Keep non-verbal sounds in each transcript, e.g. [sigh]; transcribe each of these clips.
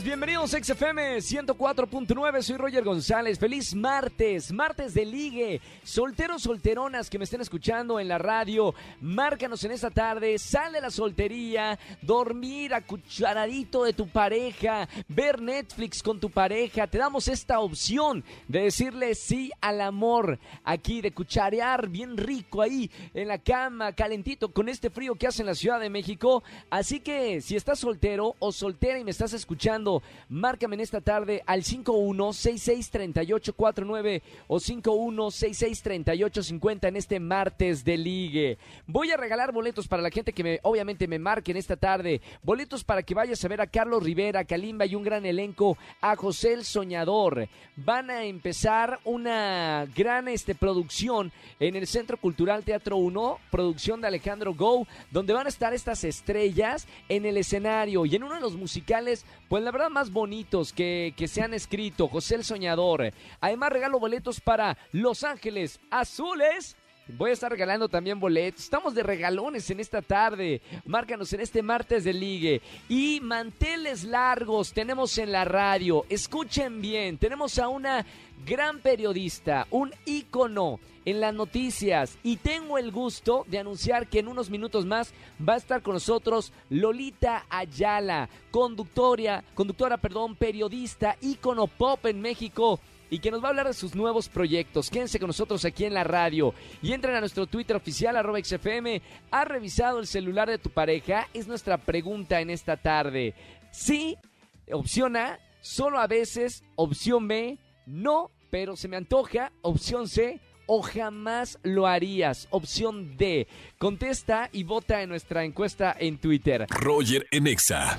Bienvenidos a XFM 104.9, soy Roger González, feliz martes, martes de ligue, solteros, solteronas que me estén escuchando en la radio, márcanos en esta tarde, sal de la soltería, dormir a cucharadito de tu pareja, ver Netflix con tu pareja, te damos esta opción de decirle sí al amor, aquí de cucharear bien rico ahí en la cama, calentito, con este frío que hace en la Ciudad de México, así que si estás soltero o soltera y me estás escuchando, márcame en esta tarde al 51663849 o 51663850 en este martes de ligue. Voy a regalar boletos para la gente que me, obviamente me marque en esta tarde. Boletos para que vayas a ver a Carlos Rivera, Kalimba y un gran elenco, a José el Soñador. Van a empezar una gran este, producción en el Centro Cultural Teatro 1, producción de Alejandro Go, donde van a estar estas estrellas en el escenario y en uno de los musicales, pues la verdad más bonitos que, que se han escrito, José el Soñador. Además regalo boletos para Los Ángeles Azules. Voy a estar regalando también boletos. Estamos de regalones en esta tarde. Márcanos en este martes de ligue. Y manteles largos tenemos en la radio. Escuchen bien. Tenemos a una gran periodista, un ícono en las noticias. Y tengo el gusto de anunciar que en unos minutos más va a estar con nosotros Lolita Ayala, conductora, conductora, perdón, periodista, ícono pop en México y que nos va a hablar de sus nuevos proyectos. Quédense con nosotros aquí en la radio y entren a nuestro Twitter oficial, arroba XFM. ¿Ha revisado el celular de tu pareja? Es nuestra pregunta en esta tarde. Sí, opción A, solo a veces, opción B, no, pero se me antoja, opción C, o jamás lo harías? Opción D. Contesta y vota en nuestra encuesta en Twitter. Roger en Exa.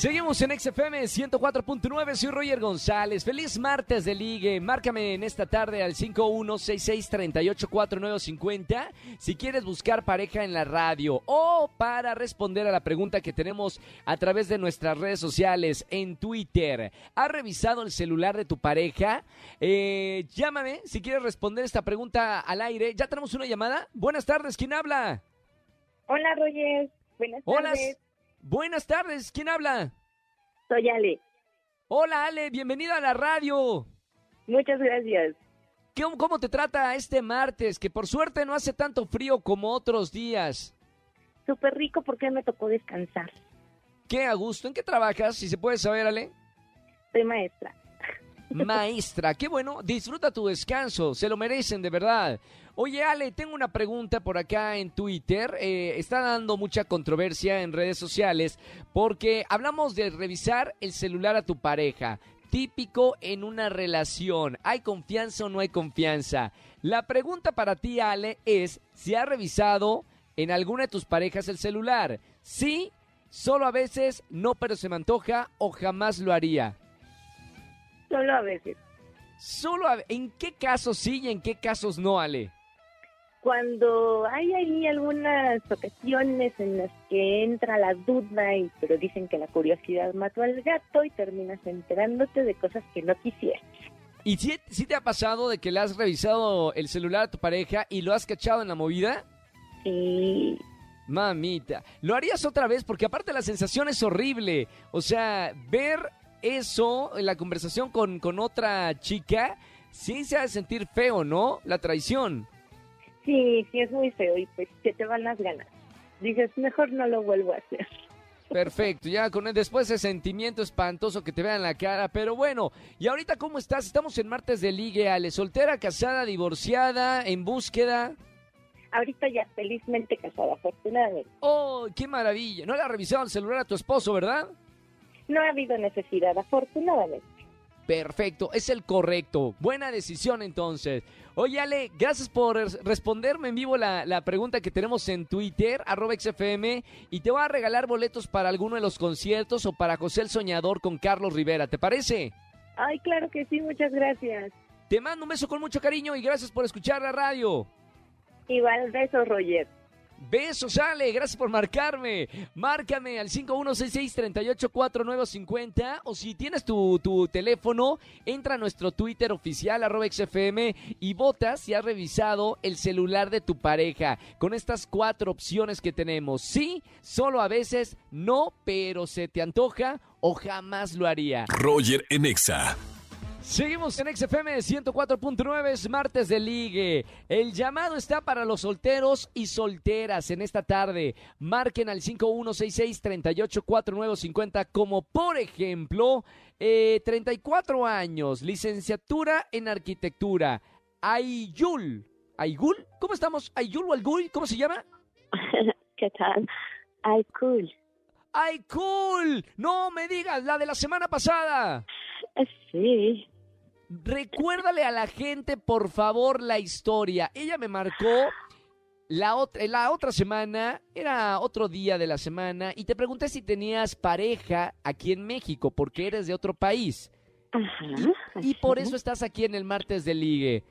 Seguimos en XFM 104.9, soy Roger González. Feliz martes de ligue. Márcame en esta tarde al 5166384950 si quieres buscar pareja en la radio o para responder a la pregunta que tenemos a través de nuestras redes sociales en Twitter. ¿Has revisado el celular de tu pareja? Eh, llámame si quieres responder esta pregunta al aire. ¿Ya tenemos una llamada? Buenas tardes, ¿quién habla? Hola, Roger. Buenas Hola. tardes. Buenas tardes, ¿quién habla? Soy Ale. Hola Ale, bienvenida a la radio. Muchas gracias. ¿Cómo, ¿Cómo te trata este martes? Que por suerte no hace tanto frío como otros días. Súper rico porque me tocó descansar. Qué a gusto. ¿En qué trabajas? Si se puede saber, Ale. Soy maestra. Maestra, qué bueno. Disfruta tu descanso. Se lo merecen, de verdad. Oye, Ale, tengo una pregunta por acá en Twitter. Eh, está dando mucha controversia en redes sociales porque hablamos de revisar el celular a tu pareja. Típico en una relación. ¿Hay confianza o no hay confianza? La pregunta para ti, Ale, es si has revisado en alguna de tus parejas el celular. Sí, solo a veces, no, pero se me antoja o jamás lo haría. Solo a veces. Solo a- ¿En qué casos sí y en qué casos no, Ale? Cuando hay ahí algunas ocasiones en las que entra la duda, y, pero dicen que la curiosidad mató al gato y terminas enterándote de cosas que no quisieras. ¿Y si, si te ha pasado de que le has revisado el celular a tu pareja y lo has cachado en la movida? Y Mamita, ¿lo harías otra vez? Porque aparte la sensación es horrible. O sea, ver eso en la conversación con, con otra chica, sí se ha de sentir feo, ¿no? La traición. sí, sí es muy feo y pues se te van las ganas. Dices, mejor no lo vuelvo a hacer. Perfecto, ya con después ese sentimiento espantoso que te vean la cara, pero bueno, ¿y ahorita cómo estás? Estamos en martes de ligue, Ale, soltera, casada, divorciada, en búsqueda. Ahorita ya felizmente casada, afortunadamente. ¡Oh, qué maravilla! No le has revisado el celular a tu esposo, ¿verdad? No ha habido necesidad, afortunadamente. Perfecto, es el correcto. Buena decisión entonces. Oye Ale, gracias por res- responderme en vivo la, la pregunta que tenemos en Twitter, arroba XFM, y te voy a regalar boletos para alguno de los conciertos o para José el Soñador con Carlos Rivera, ¿te parece? Ay, claro que sí, muchas gracias. Te mando un beso con mucho cariño y gracias por escuchar la radio. Igual beso, Roger. Besos, Ale, gracias por marcarme. Márcame al 5166-384950 o si tienes tu, tu, teléfono, entra a nuestro Twitter oficial, arroba XFM, y votas si has revisado el celular de tu pareja con estas cuatro opciones que tenemos. Sí, solo a veces, no, pero se te antoja o jamás lo haría. Roger Enexa. Seguimos en XFM 104.9, es martes de ligue. El llamado está para los solteros y solteras en esta tarde. Marquen al 5166-384950 como por ejemplo, eh, 34 años, licenciatura en arquitectura. Ayul. ¿Ayul? ¿Cómo estamos? ¿Ayul o Algul? ¿Cómo se llama? [laughs] ¿Qué tal? Aycool. ¡Aycool! No me digas, la de la semana pasada. Sí. Recuérdale a la gente, por favor, la historia. Ella me marcó la, otra, la otra semana, era otro día de la semana, y te pregunté si tenías pareja aquí en México, porque eres de otro país. Ajá. Y, y por eso estás aquí en el martes de ligue.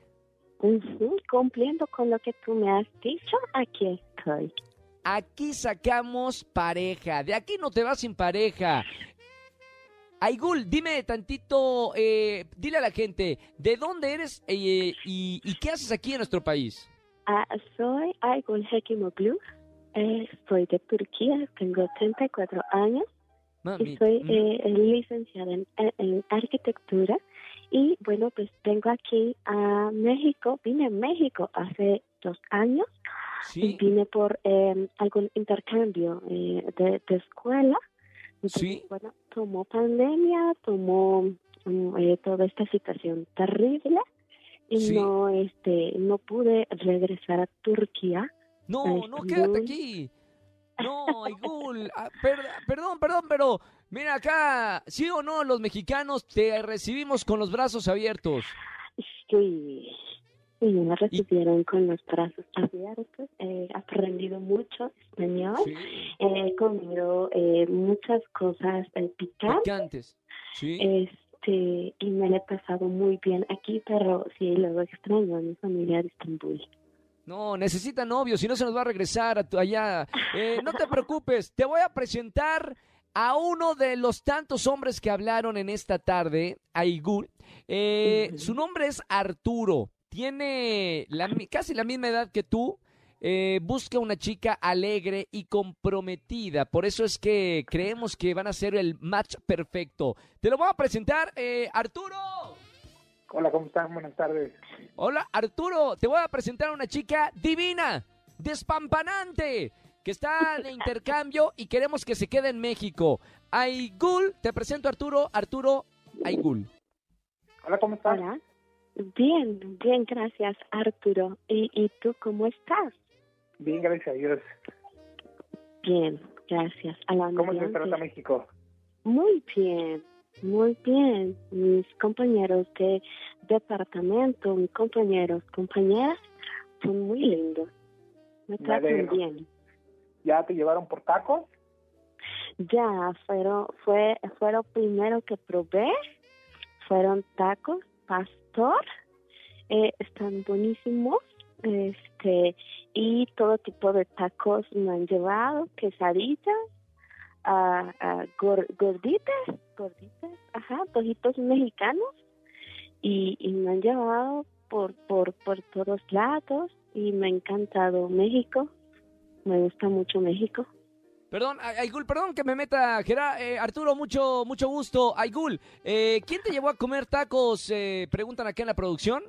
Ujú, Cumpliendo con lo que tú me has dicho, aquí estoy. Aquí sacamos pareja. De aquí no te vas sin pareja. Aigul, dime tantito, eh, dile a la gente, ¿de dónde eres eh, y, y qué haces aquí en nuestro país? Ah, soy Aygul Hekimoglu. Eh, soy de Turquía, tengo 34 años y Mami, soy mm, eh, licenciada en, en arquitectura. Y bueno, pues vengo aquí a México, vine a México hace dos años y sí, vine por eh, algún intercambio de, de escuela. Entonces, Sí. Bueno, tomó pandemia, tomó mm, eh, toda esta situación terrible y Sí. no, este, no pude regresar a Turquía. no, no, quédate aquí. No, Aigul, ah, per- perdón, perdón, pero mira acá, sí o no, los mexicanos te recibimos con los brazos abiertos. Sí, y me recibieron con los brazos abiertos. He aprendido mucho español. Sí, He comido eh, muchas cosas eh, picantes. picantes. Sí. Este, y me la he pasado muy bien aquí, pero sí, luego extraño a mi familia de Estambul. No, necesita novio, si no se nos va a regresar a tu- allá. Eh, no te preocupes, te voy a presentar a uno de los tantos hombres que hablaron en esta tarde, Aigul. Eh. Su nombre es Arturo, tiene la casi la misma edad que tú. Eh, busca una chica alegre y comprometida. Por eso es que creemos que van a ser el match perfecto. Te lo voy a presentar, eh, Arturo. Hola, ¿cómo están? Buenas tardes. Hola, Arturo, te voy a presentar a una chica divina, despampanante, que está de intercambio y queremos que se quede en México. Aigul, te presento a Arturo, Arturo Aigul. Hola, ¿cómo estás? Hola. Bien, bien, gracias, Arturo. ¿Y, y tú cómo estás? Bien, gracias a Dios. Bien, gracias. A la ¿Cómo se trata México? Muy bien, muy bien. Mis compañeros de departamento, mis compañeros, compañeras, son muy lindos. Me Me tratan alegro. bien. ¿Ya te llevaron por tacos? Ya, fueron, fue, fue lo primero que probé. Fueron tacos, eh, están buenísimos. Este, y todo tipo de tacos me han llevado, quesadillas, ah, ah, gor- gorditas, gorditas, ajá, tojitos mexicanos. Y, y me han llevado por, por, por todos lados y me ha encantado México. Me gusta mucho México. Perdón, Aigul, perdón que me meta, Gerard, eh, Arturo, mucho, mucho gusto. Aigul, eh, ¿quién te llevó a comer tacos? Eh, preguntan acá en la producción.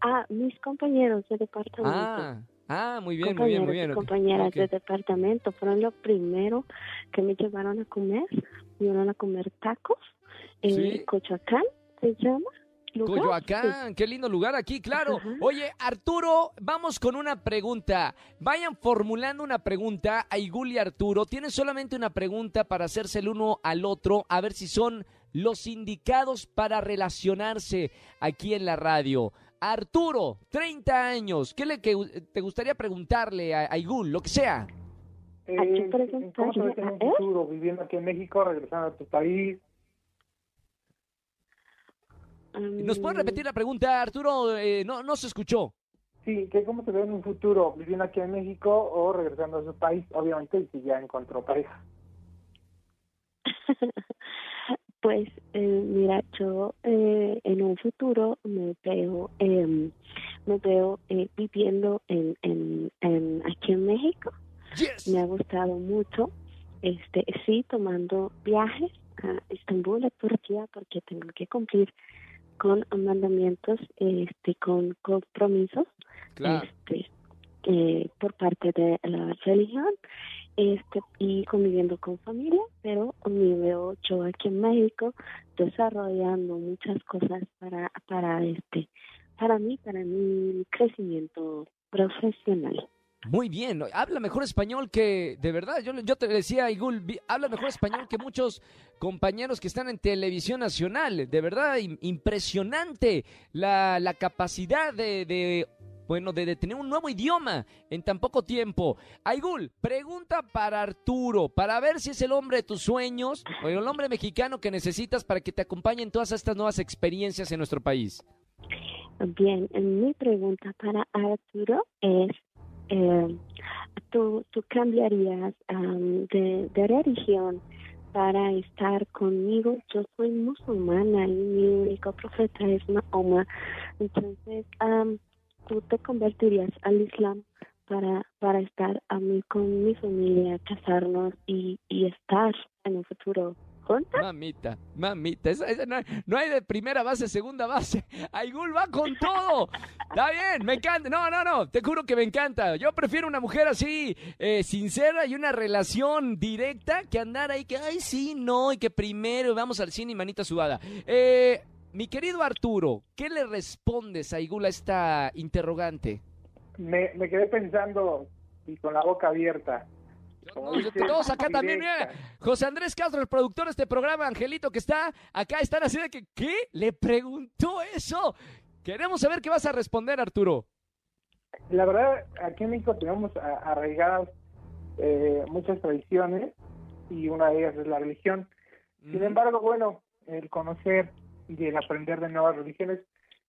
Ah, mis compañeros de departamento. Ah, ah, muy bien, muy bien, muy bien. ok, compañeras ok. de departamento fueron lo primero que me llevaron a comer. Me llevaron a comer tacos en Sí. Se llama. Lugar. Coyoacán, qué lindo lugar aquí, claro. Ajá. Oye, Arturo, vamos con una pregunta. Vayan formulando una pregunta. Aigul y Arturo tienen solamente una pregunta para hacerse el uno al otro, a ver si son los indicados para relacionarse aquí en la radio. Arturo, 30 años, ¿qué le que, te gustaría preguntarle a Aigul? Lo que sea. Eh, preguntarle ¿Cómo te ves en a un él? futuro viviendo aquí en México, regresando a tu país? ¿Nos puede repetir la pregunta, Arturo? Eh, no, no se escuchó. Sí, que cómo se ve en un futuro viviendo aquí en México o regresando a su país, obviamente, si ya encontró pareja. [laughs] Pues eh, mira, yo eh, en un futuro me veo, eh, me veo eh, viviendo en, en, en aquí en México. Yes. Me ha gustado mucho, este, sí, tomando viajes a Estambul, a Turquía, porque tengo que cumplir con mandamientos, este, con compromisos, Claro. este, eh, por parte de la religión este y conviviendo con familia, pero me veo yo aquí en México desarrollando muchas cosas para para este para mí, para mi crecimiento profesional. Muy bien, habla mejor español que, de verdad, yo, yo te decía, Igul, habla mejor español que muchos compañeros que están en televisión nacional, de verdad, im- impresionante la, la capacidad de, de, bueno, de, tener un nuevo idioma en tan poco tiempo. Aigul, pregunta para Arturo, para ver si es el hombre de tus sueños o el hombre mexicano que necesitas para que te acompañe en todas estas nuevas experiencias en nuestro país. Bien, eh, mi pregunta para Arturo es eh, ¿tú, cambiarías am, de, de religión para estar conmigo? Yo soy musulmana y mi único profeta es Mahoma. Entonces, am, ¿tú te convertirías al Islam para, para estar a mí con mi familia, casarnos y, y estar en un futuro Mamita, mamita, esa, esa no, hay, no hay de primera base, segunda base. [laughs] Aigul va con [laughs] todo. Está bien, me encanta. No, no, no, te juro que me encanta. Yo prefiero una mujer así, eh, sincera y una relación directa que andar ahí que, ay, sí, no, y que primero vamos al cine y manita sudada. Eh, mi querido Arturo, ¿qué le respondes a Aigul a esta interrogante? Me, me quedé pensando y con la boca abierta. No, todos acá también, mira, José Andrés Castro, el productor de este programa, Angelito, que está acá, están así de que, ¿qué? ¿Le preguntó eso? Queremos saber qué vas a responder, Arturo. La verdad, aquí en México tenemos arraigadas eh, muchas tradiciones y una de ellas es la religión. Sin embargo, bueno, el conocer y el aprender de nuevas religiones,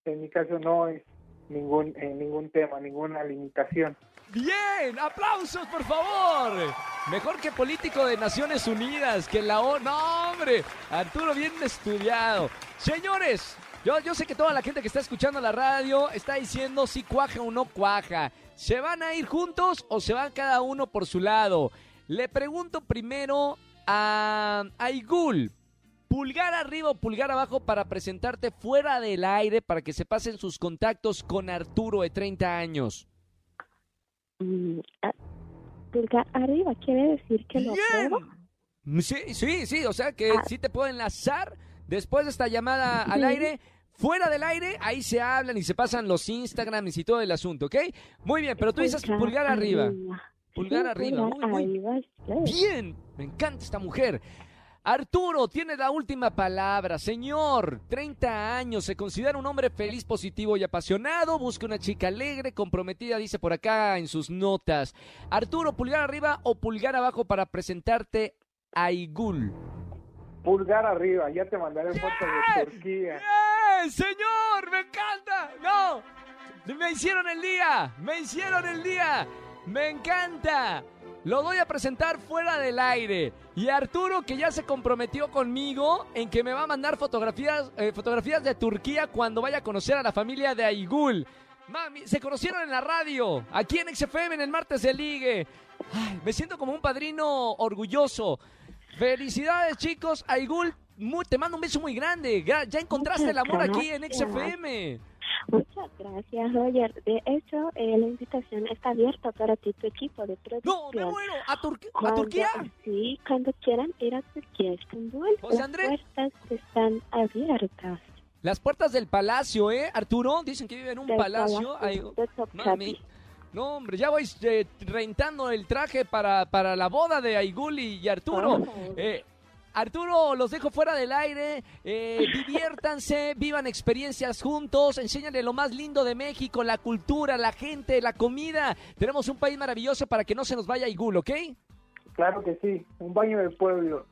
en mi caso no es ningún eh, ningún tema, ninguna limitación. Bien, aplausos, por favor. Mejor que político de Naciones Unidas, que la ONU. No, hombre, Arturo, bien estudiado. Señores, yo, yo sé que toda la gente que está escuchando la radio está diciendo si cuaja o no cuaja. ¿Se van a ir juntos o se van cada uno por su lado? Le pregunto primero a Aigul. Pulgar arriba o pulgar abajo para presentarte fuera del aire para que se pasen sus contactos con Arturo de 30 años. Mm, ah, pulgar arriba quiere decir que lo apruebo. Mm, Sí, sí, sí, o sea que Ah. sí te puedo enlazar después de esta llamada al aire. Fuera del aire, ahí se hablan y se pasan los Instagrams y todo el asunto, ¿ok? Muy bien, pero tú dices pulgar arriba. Pulgar Sí, arriba, pulgar muy, muy arriba, sí. bien. Me encanta esta mujer. Arturo tiene la última palabra. Señor, 30 años, se considera un hombre feliz, positivo y apasionado. Busca una chica alegre, comprometida, dice por acá en sus notas. Arturo, pulgar arriba o pulgar abajo para presentarte a Igul. Pulgar arriba, ya te mandaré fotos de Turquía. ¡Bien, señor! ¡Me encanta! ¡No! ¡Me hicieron el día! ¡Me hicieron el día! ¡Me encanta! Lo doy a presentar fuera del aire. Y Arturo, que ya se comprometió conmigo en que me va a mandar fotografías, eh, fotografías de Turquía cuando vaya a conocer a la familia de Aigul. Mami, se conocieron en la radio, aquí en XFM, en el martes de Ligue. Ay, me siento como un padrino orgulloso. Felicidades, chicos. Aigul, mu- te mando un beso muy grande. Ya, ya encontraste el amor aquí en. XFM. Muchas gracias, Roger. De hecho, eh, la invitación está abierta para ti, tu equipo de producción. No, me muero. ¿A, Turquía? Sí, cuando quieran ir a Turquía, Estambul, José las Andrés. puertas están abiertas. Las puertas del palacio, ¿eh, Arturo? Dicen que vive en un Del palacio. Palacio Ay. No, hombre, ya voy eh, rentando el traje para, para la boda de Aigul y, y Arturo. Oh. Eh, Arturo, los dejo fuera del aire. Eh, [laughs] diviértanse, vivan experiencias juntos. Enséñale lo más lindo de México, la cultura, la gente, la comida. Tenemos un país maravilloso para que no se nos vaya Aigul, ¿ok? Claro que sí, un baño de pueblo.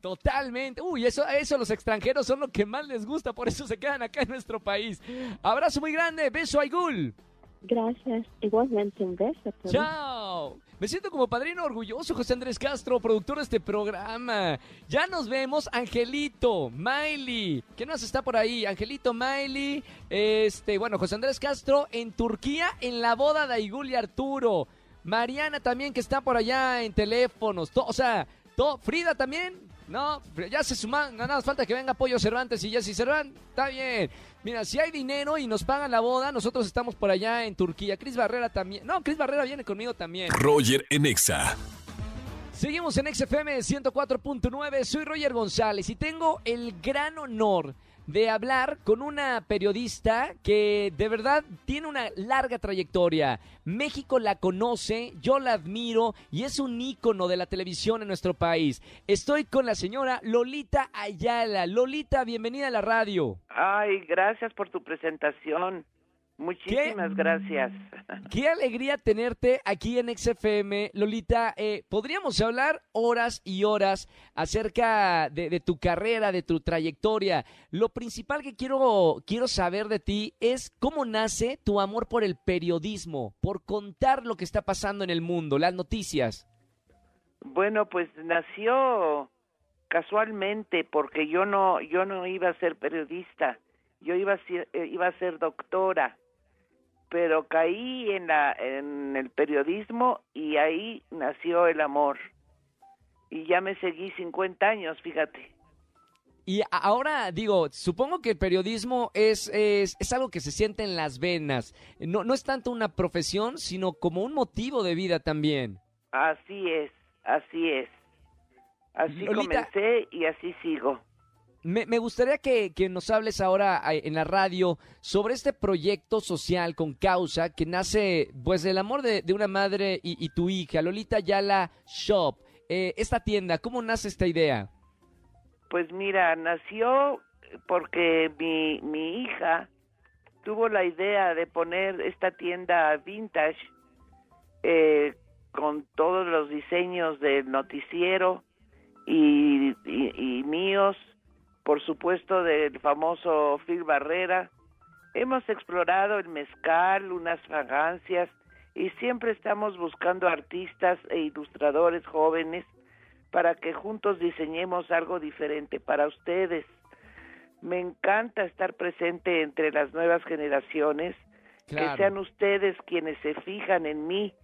Totalmente. Uy, eso, eso los extranjeros son lo que más les gusta, por eso se quedan acá en nuestro país. Abrazo muy grande, beso Aigul. Gracias. Igualmente, un beso. ¡Chao! Me siento como padrino orgulloso, José Andrés Castro, productor de este programa. Ya nos vemos, Angelito, Miley. ¿Quién más está por ahí? Angelito, Miley. Este, bueno, José Andrés Castro en Turquía en la boda de Aigul y Arturo. Mariana también que está por allá en teléfonos. O sea, Frida también. No, ya se suman, nada más falta que venga Pollo Cervantes y Jessy Cervantes. Está bien. Mira, si hay dinero y nos pagan la boda, nosotros estamos por allá en Turquía. Cris Barrera también. No, Cris Barrera viene conmigo también. Roger en Exa. Seguimos en XFM 104.9, soy Roger González y tengo el gran honor de hablar con una periodista que de verdad tiene una larga trayectoria. México la conoce, yo la admiro y es un ícono de la televisión en nuestro país. Estoy con la señora Lolita Ayala. Lolita, bienvenida a la radio. Ay, gracias por tu presentación. Muchísimas gracias. [laughs] Qué alegría tenerte aquí en XFM. Lolita, eh, podríamos hablar horas y horas acerca de, de tu carrera, de tu trayectoria. Lo principal que quiero, quiero saber de ti es cómo nace tu amor por el periodismo, por contar lo que está pasando en el mundo, las noticias. Bueno, pues nació casualmente porque yo no yo no iba a ser periodista. Yo iba a ser, eh, iba a ser doctora. Pero caí en la en el periodismo y ahí nació el amor. Y ya me seguí 50 años, fíjate. Y ahora digo, supongo que el periodismo es, es, es algo que se siente en las venas. No, no es tanto una profesión, sino como un motivo de vida también. Así es, así es. Así Lolita. comencé y así sigo. Me, me gustaría que, que nos hables ahora en la radio sobre este proyecto social con causa que nace pues del amor de, de una madre y, y tu hija, Lolita Yala Shop. Eh, esta tienda, ¿cómo nace esta idea? Pues mira, nació porque mi, mi hija tuvo la idea de poner esta tienda vintage eh, con todos los diseños del noticiero y- y míos, por supuesto del famoso Phil Barrera. Hemos explorado el mezcal, unas fragancias y siempre estamos buscando artistas e ilustradores jóvenes para que juntos diseñemos algo diferente para ustedes. Me encanta estar presente entre las nuevas generaciones, que sean ustedes quienes se fijan en mí,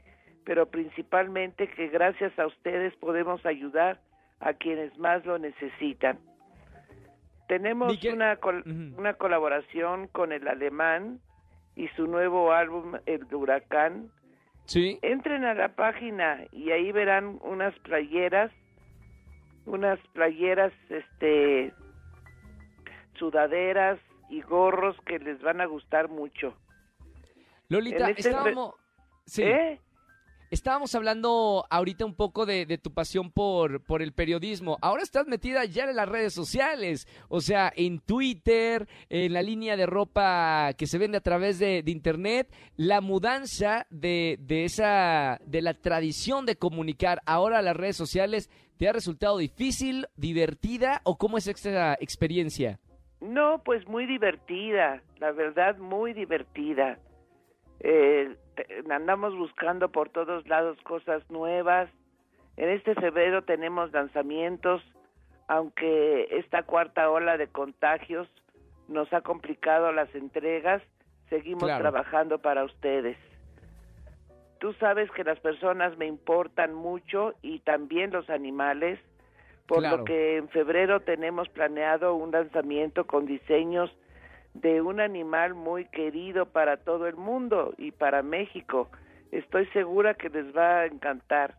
pero principalmente que gracias a ustedes podemos ayudar a quienes más lo necesitan. Tenemos una, col- una colaboración con el alemán y su nuevo álbum El Huracán, Sí. entren a la página y ahí verán unas playeras, unas playeras, este, sudaderas y gorros que les van a gustar mucho. Lolita, este re- estábamos... Sí. ¿Eh? Estábamos hablando ahorita un poco de, tu pasión por, por el periodismo. Ahora estás metida ya en las redes sociales, o sea, en Twitter, en la línea de ropa que se vende a través de, de internet, la mudanza de, de esa, de la tradición de comunicar ahora a las redes sociales, ¿te ha resultado difícil, divertida o cómo es esta experiencia? No, pues muy divertida, la verdad muy divertida. Eh, andamos buscando por todos lados cosas nuevas. En este febrero tenemos lanzamientos, aunque esta cuarta ola de contagios nos ha complicado las entregas, seguimos Claro. trabajando para ustedes. Tú sabes que las personas me importan mucho y también los animales, por Claro. lo que en febrero tenemos planeado un lanzamiento con diseños de un animal muy querido para todo el mundo y para México. Estoy segura que les va a encantar.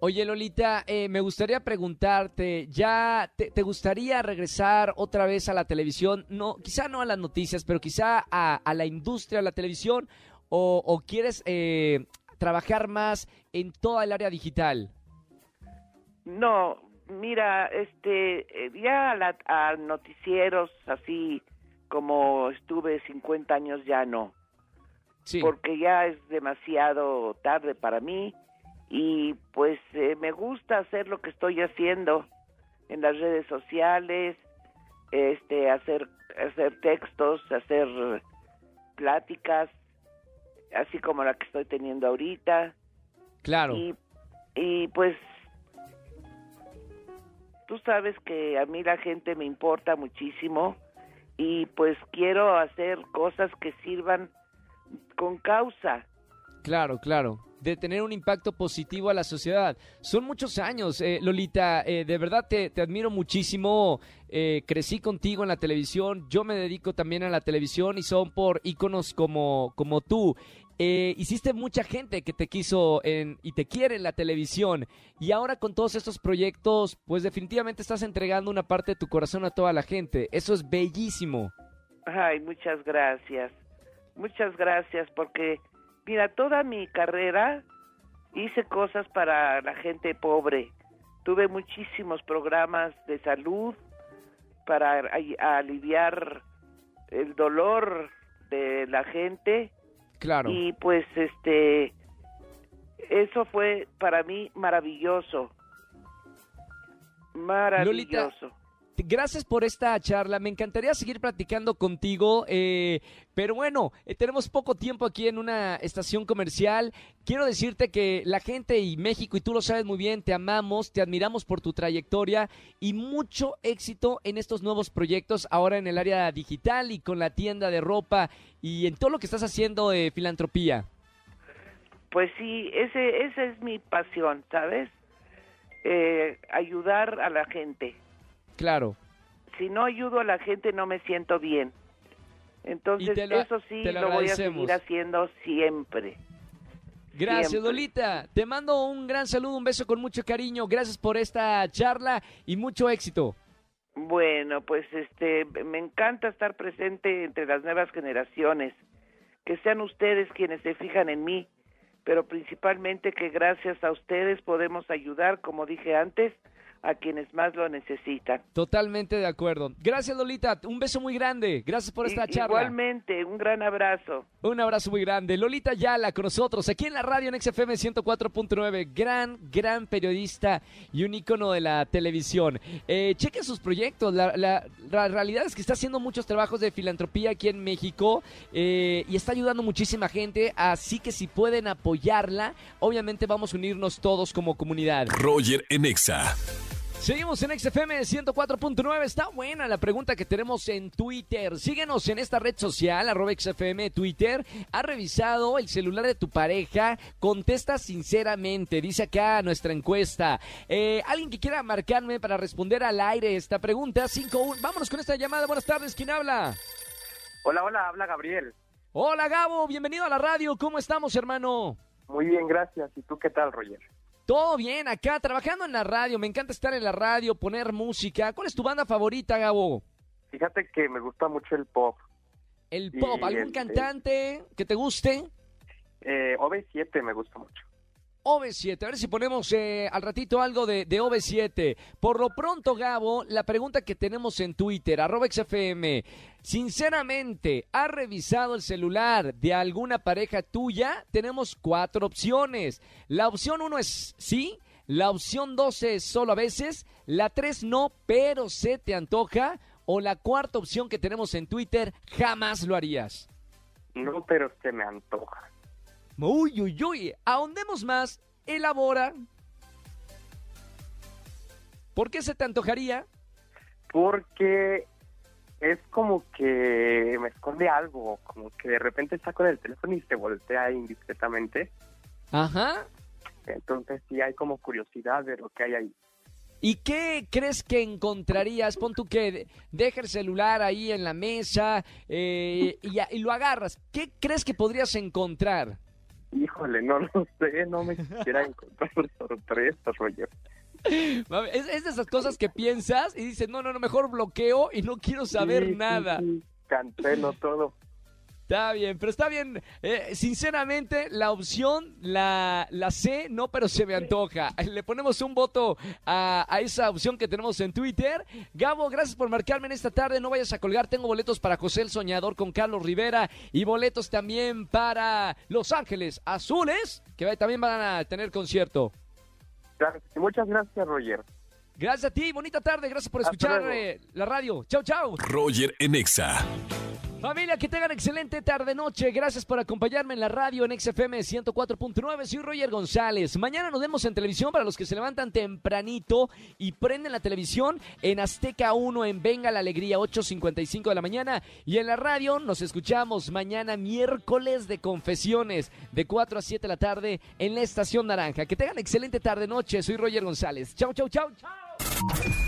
Oye, Lolita, eh, me gustaría preguntarte, ¿ya te, te gustaría regresar otra vez a la televisión? No, quizá no a las noticias, pero quizá a, a la industria de la televisión, o, o quieres eh, trabajar más en toda el área digital. No, mira, este, eh, ya a, la- a noticieros así como estuve 50 años ya no. Sí. porque ya es demasiado tarde para mí y pues eh, me gusta hacer lo que estoy haciendo en las redes sociales, este hacer hacer textos, hacer pláticas así como la que estoy teniendo ahorita. Claro. Y, y pues tú sabes que a mí la gente me importa muchísimo y pues quiero hacer cosas que sirvan con causa. Claro, claro. De tener un impacto positivo a la sociedad. Son muchos años, eh, Lolita. eh, de verdad te, te admiro muchísimo. Eh, crecí contigo en la televisión. Yo me dedico también a la televisión y son por íconos como, como tú. Eh, hiciste mucha gente que te quiso en, y te quiere en la televisión. Y ahora con todos estos proyectos, pues definitivamente estás entregando una parte de tu corazón a toda la gente. Eso es bellísimo. Ay, muchas gracias. Muchas gracias porque, mira, toda mi carrera hice cosas para la gente pobre. Tuve muchísimos programas de salud para aliviar el dolor de la gente Claro. y pues este eso fue para mí maravilloso. Maravilloso. Gracias por esta charla. Me encantaría seguir platicando contigo, eh, pero bueno, eh, tenemos poco tiempo aquí en una estación comercial. Quiero decirte que la gente y México, y tú lo sabes muy bien, te amamos, te admiramos por tu trayectoria y mucho éxito en estos nuevos proyectos ahora en el área digital y con la tienda de ropa y en todo lo que estás haciendo de filantropía. Pues sí, ese, esa es mi pasión, ¿sabes? Eh, ayudar a la gente. Claro. Si no ayudo a la gente no me siento bien. Entonces, lo- eso sí lo lo, voy a seguir haciendo siempre. Gracias, Siempre. Lolita. Te mando un gran saludo, un beso con mucho cariño. Gracias por esta charla y mucho éxito. Bueno, pues este, me encanta estar presente entre las nuevas generaciones. Que sean ustedes quienes se fijan en mí, pero principalmente que gracias a ustedes podemos ayudar, como dije antes, a quienes más lo necesitan. Totalmente de acuerdo. Gracias, Lolita. Un beso muy grande. Gracias por esta I- charla. Igualmente, un gran abrazo. Un abrazo muy grande. Lolita Yala con nosotros aquí en la radio en XFM 104.9. Gran, gran periodista y un ícono de la televisión. Eh, chequen sus proyectos. La, la- la realidad es que está haciendo muchos trabajos de filantropía aquí en México eh, y está ayudando muchísima gente. Así que si pueden apoyarla, obviamente vamos a unirnos todos como comunidad. Roger en Exa. Seguimos en XFM 104.9. Está buena la pregunta que tenemos en Twitter. Síguenos en esta red social, arroba XFM Twitter. ¿Ha revisado el celular de tu pareja? Contesta sinceramente. Dice acá nuestra encuesta. Eh, Alguien que quiera marcarme para responder al aire esta pregunta. 51. Vámonos con esta llamada. Buenas tardes. ¿Quién habla? Hola, hola, habla Gabriel. Hola Gabo, bienvenido a la radio. ¿Cómo estamos, hermano? Muy bien, gracias. ¿Y tú qué tal, Roger? Todo bien, acá trabajando en la radio. Me encanta estar en la radio, poner música. ¿Cuál es tu banda favorita, Gabo? Fíjate que me gusta mucho el pop. El pop, ¿algún el- cantante que te guste? Eh, OV7 me gusta mucho. OV7, a ver si ponemos eh, al ratito algo de, de OV7. Por lo pronto, Gabo, la pregunta que tenemos en Twitter, arroba XFM, sinceramente, ¿has revisado el celular de alguna pareja tuya? Tenemos cuatro opciones. La opción uno es sí, la opción dos es solo a veces, la tres no, pero se te antoja, o la cuarta opción que tenemos en Twitter, jamás lo harías. No, pero se me antoja. Uy, uy, uy. Ahondemos más. Elabora. ¿Por qué se te antojaría? Porque es como que me esconde algo, como que de repente está con el teléfono y se voltea indiscretamente. Ajá. Entonces sí hay como curiosidad de lo que hay ahí. ¿Y qué crees que encontrarías? Pon tú que de- deja el celular ahí en la mesa eh, y lo agarras. ¿Qué crees que podrías encontrar? Híjole, no lo sé, no me quisiera encontrar sorpresas, Roger. Es, es de esas cosas que piensas y dices, no, no, no, mejor bloqueo y no quiero saber Sí, sí, nada. sí, Cancelo todo. Está bien, pero está bien. Eh, sinceramente, la opción, la, la sé, no, pero se me antoja. [laughs] Le ponemos un voto a, a esa opción que tenemos en Twitter. Gabo, gracias por marcarme en esta tarde. No vayas a colgar. Tengo boletos para José el Soñador con Carlos Rivera y boletos también para Los Ángeles Azules, que también van a tener concierto. Muchas gracias, Roger. Gracias a ti, bonita tarde. Gracias por Hasta escuchar eh, la radio. Chau, chau. Roger en Exa. Familia, que tengan excelente tarde-noche. Gracias por acompañarme en la radio en XFM 104.9. Soy Roger González. Mañana nos vemos en televisión para los que se levantan tempranito y prenden la televisión en Azteca 1 en Venga la Alegría 8.55 de la mañana. Y en la radio nos escuchamos mañana miércoles de confesiones de 4 a 7 de la tarde en la Estación Naranja. Que tengan excelente tarde-noche. Soy Roger González. Chau, chau, chau, chau.